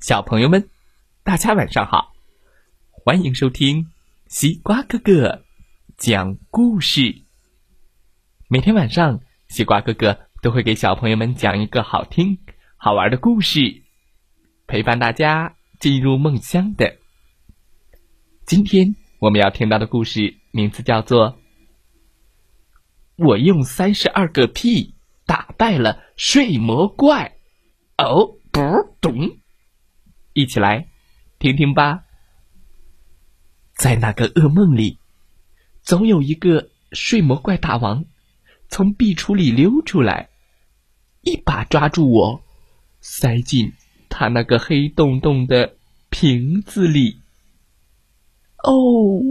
小朋友们，大家晚上好！欢迎收听西瓜哥哥讲故事。每天晚上，西瓜哥哥都会给小朋友们讲一个好听、好玩的故事，陪伴大家进入梦乡的。今天我们要听到的故事名字叫做《我用三十二个屁打败了睡魔怪》。哦，不懂。一起来听听吧。在那个噩梦里，总有一个睡魔怪大王从壁橱里溜出来，一把抓住我，塞进他那个黑洞洞的瓶子里。哦，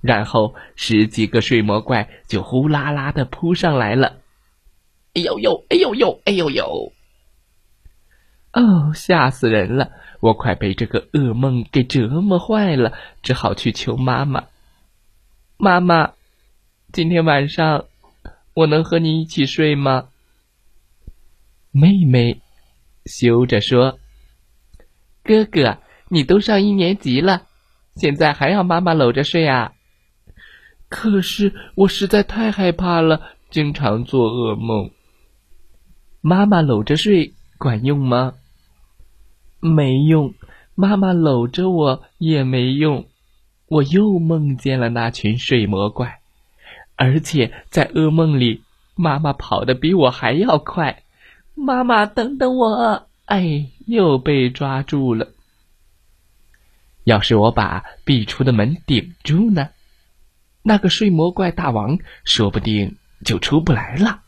然后十几个睡魔怪就呼啦啦的扑上来了。哎呦呦，哎呦呦，哎呦呦！哦，吓死人了！我快被这个噩梦给折磨坏了，只好去求妈妈。妈妈，今天晚上我能和你一起睡吗？妹妹羞着说：“哥哥，你都上一年级了，现在还要妈妈搂着睡啊？”可是我实在太害怕了，经常做噩梦。妈妈搂着睡管用吗？没用，妈妈搂着我也没用，我又梦见了那群睡魔怪，而且在噩梦里，妈妈跑得比我还要快。妈妈，等等我！哎，又被抓住了。要是我把壁橱的门顶住呢，那个睡魔怪大王说不定就出不来了。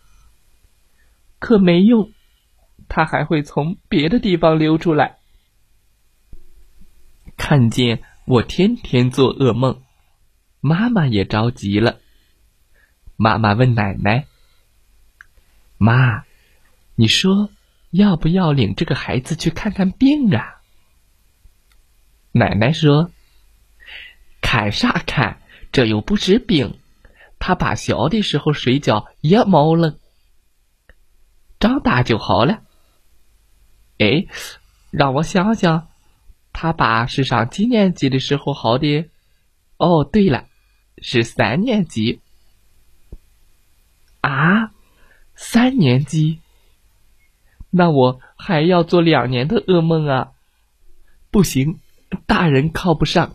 可没用，他还会从别的地方溜出来。看见我天天做噩梦，妈妈也着急了。妈妈问奶奶：“妈，你说要不要领这个孩子去看看病啊？”奶奶说：“看啥看？这又不是病，他把小的时候睡觉也毛了，长大就好了。”哎，让我想想。他爸是上几年级的时候好的？哦，对了，是三年级。啊，三年级？那我还要做两年的噩梦啊！不行，大人靠不上，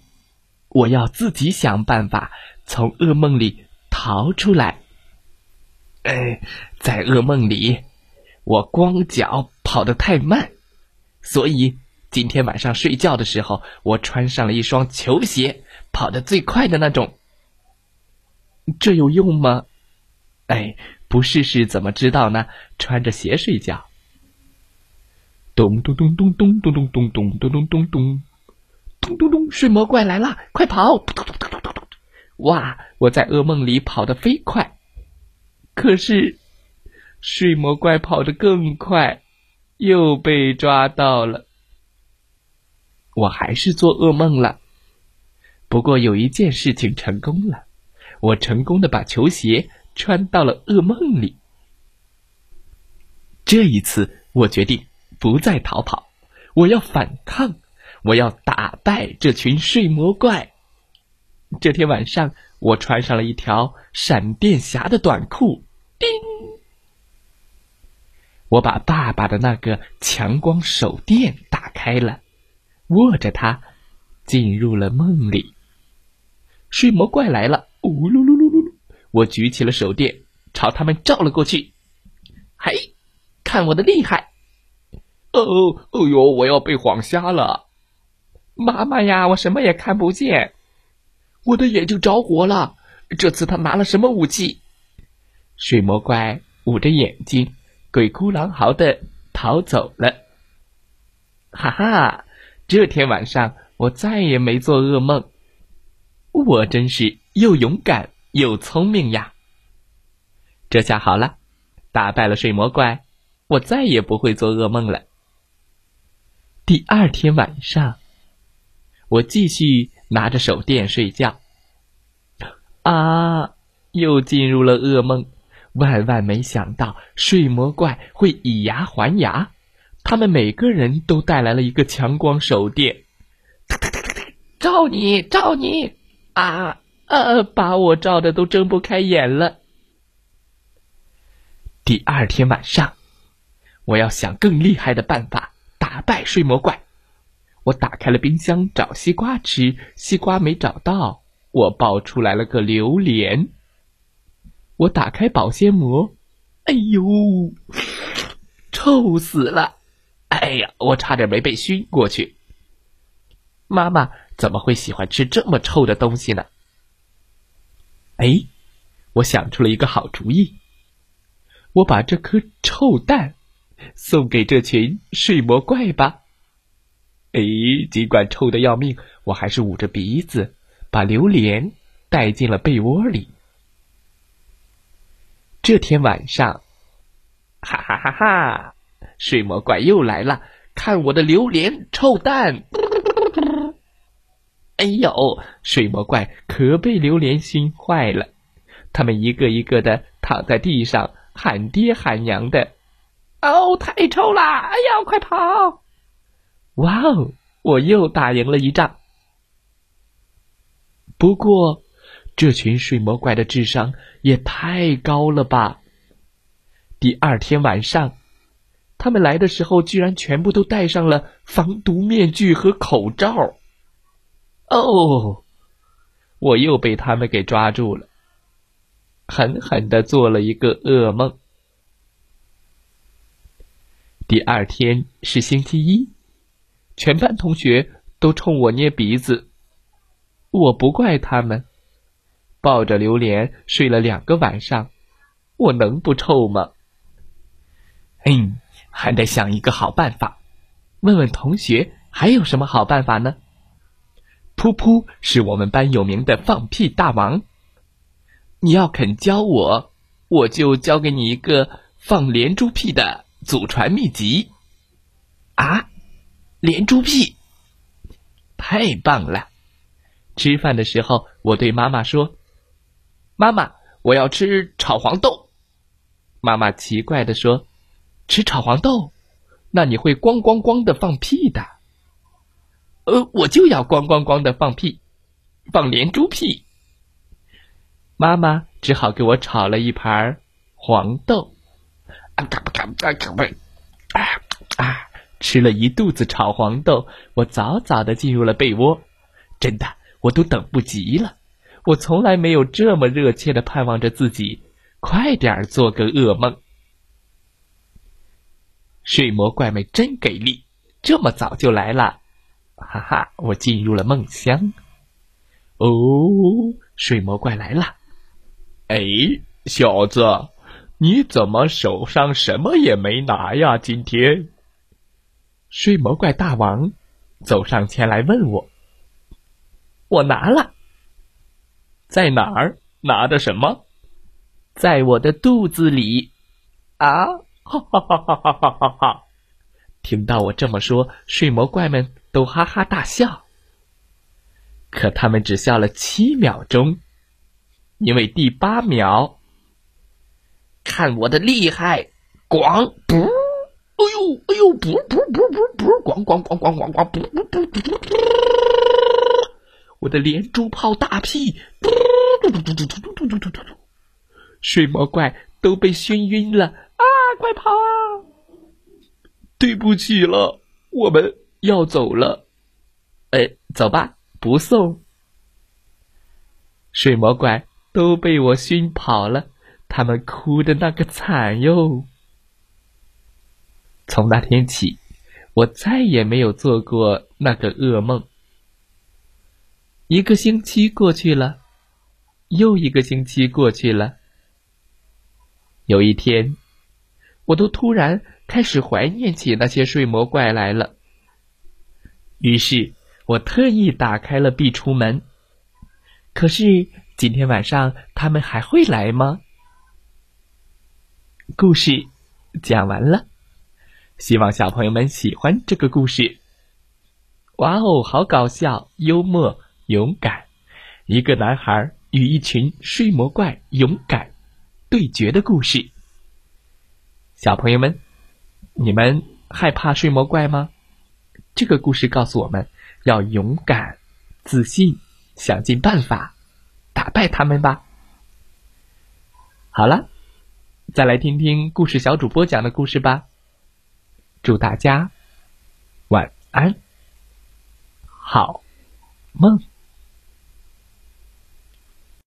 我要自己想办法从噩梦里逃出来。哎，在噩梦里，我光脚跑得太慢，所以。今天晚上睡觉的时候，我穿上了一双球鞋，跑得最快的那种。这有用吗？哎，不试试怎么知道呢？穿着鞋睡觉。咚咚咚咚咚咚咚咚咚咚咚咚咚，咚咚咚！睡魔怪来了，快跑！哇！我在噩梦里跑得飞快，可是睡魔怪跑得更快，又被抓到了。我还是做噩梦了，不过有一件事情成功了，我成功的把球鞋穿到了噩梦里。这一次，我决定不再逃跑，我要反抗，我要打败这群睡魔怪。这天晚上，我穿上了一条闪电侠的短裤，叮！我把爸爸的那个强光手电打开了。握着它，进入了梦里。睡魔怪来了，呜噜噜噜噜噜！我举起了手电，朝他们照了过去。嘿，看我的厉害！哦，哦呦，我要被晃瞎了！妈妈呀，我什么也看不见，我的眼睛着火了。这次他拿了什么武器？睡魔怪捂着眼睛，鬼哭狼嚎的逃走了。哈哈！这天晚上，我再也没做噩梦。我真是又勇敢又聪明呀！这下好了，打败了睡魔怪，我再也不会做噩梦了。第二天晚上，我继续拿着手电睡觉。啊，又进入了噩梦。万万没想到，睡魔怪会以牙还牙。他们每个人都带来了一个强光手电，照你，照你，啊，呃，把我照的都睁不开眼了。第二天晚上，我要想更厉害的办法打败睡魔怪。我打开了冰箱找西瓜吃，西瓜没找到，我抱出来了个榴莲。我打开保鲜膜，哎呦，臭死了！哎呀，我差点没被熏过去。妈妈怎么会喜欢吃这么臭的东西呢？哎，我想出了一个好主意，我把这颗臭蛋送给这群睡魔怪吧。哎，尽管臭的要命，我还是捂着鼻子把榴莲带进了被窝里。这天晚上，哈哈哈哈！睡魔怪又来了，看我的榴莲臭蛋！哎呦，睡魔怪可被榴莲熏坏了，他们一个一个的躺在地上，喊爹喊娘的。哦，太臭了！哎呀，快跑！哇哦！我又打赢了一仗。不过，这群睡魔怪的智商也太高了吧！第二天晚上，他们来的时候，居然全部都戴上了防毒面具和口罩。哦，我又被他们给抓住了，狠狠的做了一个噩梦。第二天是星期一。全班同学都冲我捏鼻子，我不怪他们。抱着榴莲睡了两个晚上，我能不臭吗？嗯，还得想一个好办法。问问同学还有什么好办法呢？噗噗是我们班有名的放屁大王，你要肯教我，我就教给你一个放连珠屁的祖传秘籍。啊？连珠屁，太棒了！吃饭的时候，我对妈妈说：“妈妈，我要吃炒黄豆。”妈妈奇怪的说：“吃炒黄豆，那你会咣咣咣的放屁的。”呃，我就要咣咣咣的放屁，放连珠屁。妈妈只好给我炒了一盘黄豆。啊嘎巴嘎巴嘎巴，啊啊！吃了一肚子炒黄豆，我早早的进入了被窝。真的，我都等不及了。我从来没有这么热切的盼望着自己快点儿做个噩梦。睡魔怪们真给力，这么早就来了，哈哈！我进入了梦乡。哦，睡魔怪来了。哎，小子，你怎么手上什么也没拿呀？今天？睡魔怪大王走上前来问我：“我拿了，在哪儿拿的什么？在我的肚子里。”啊！哈哈哈哈哈哈！听到我这么说，睡魔怪们都哈哈大笑。可他们只笑了七秒钟，因为第八秒，看我的厉害！咣！不。哎呦，哎呦，不不不不不，咣咣咣咣咣咣，不不不不不，我的连珠炮大屁，嘟嘟嘟嘟嘟嘟嘟嘟嘟嘟，睡魔怪都被熏晕了啊！快跑啊！对不起了，我们要走了。哎，走吧，不送。水魔怪都被我熏跑了，他们哭的那个惨哟。从那天起，我再也没有做过那个噩梦。一个星期过去了，又一个星期过去了。有一天，我都突然开始怀念起那些睡魔怪来了。于是我特意打开了壁橱门。可是今天晚上他们还会来吗？故事讲完了。希望小朋友们喜欢这个故事。哇哦，好搞笑、幽默、勇敢！一个男孩与一群睡魔怪勇敢对决的故事。小朋友们，你们害怕睡魔怪吗？这个故事告诉我们要勇敢、自信，想尽办法打败他们吧。好了，再来听听故事小主播讲的故事吧。祝大家晚安，好梦。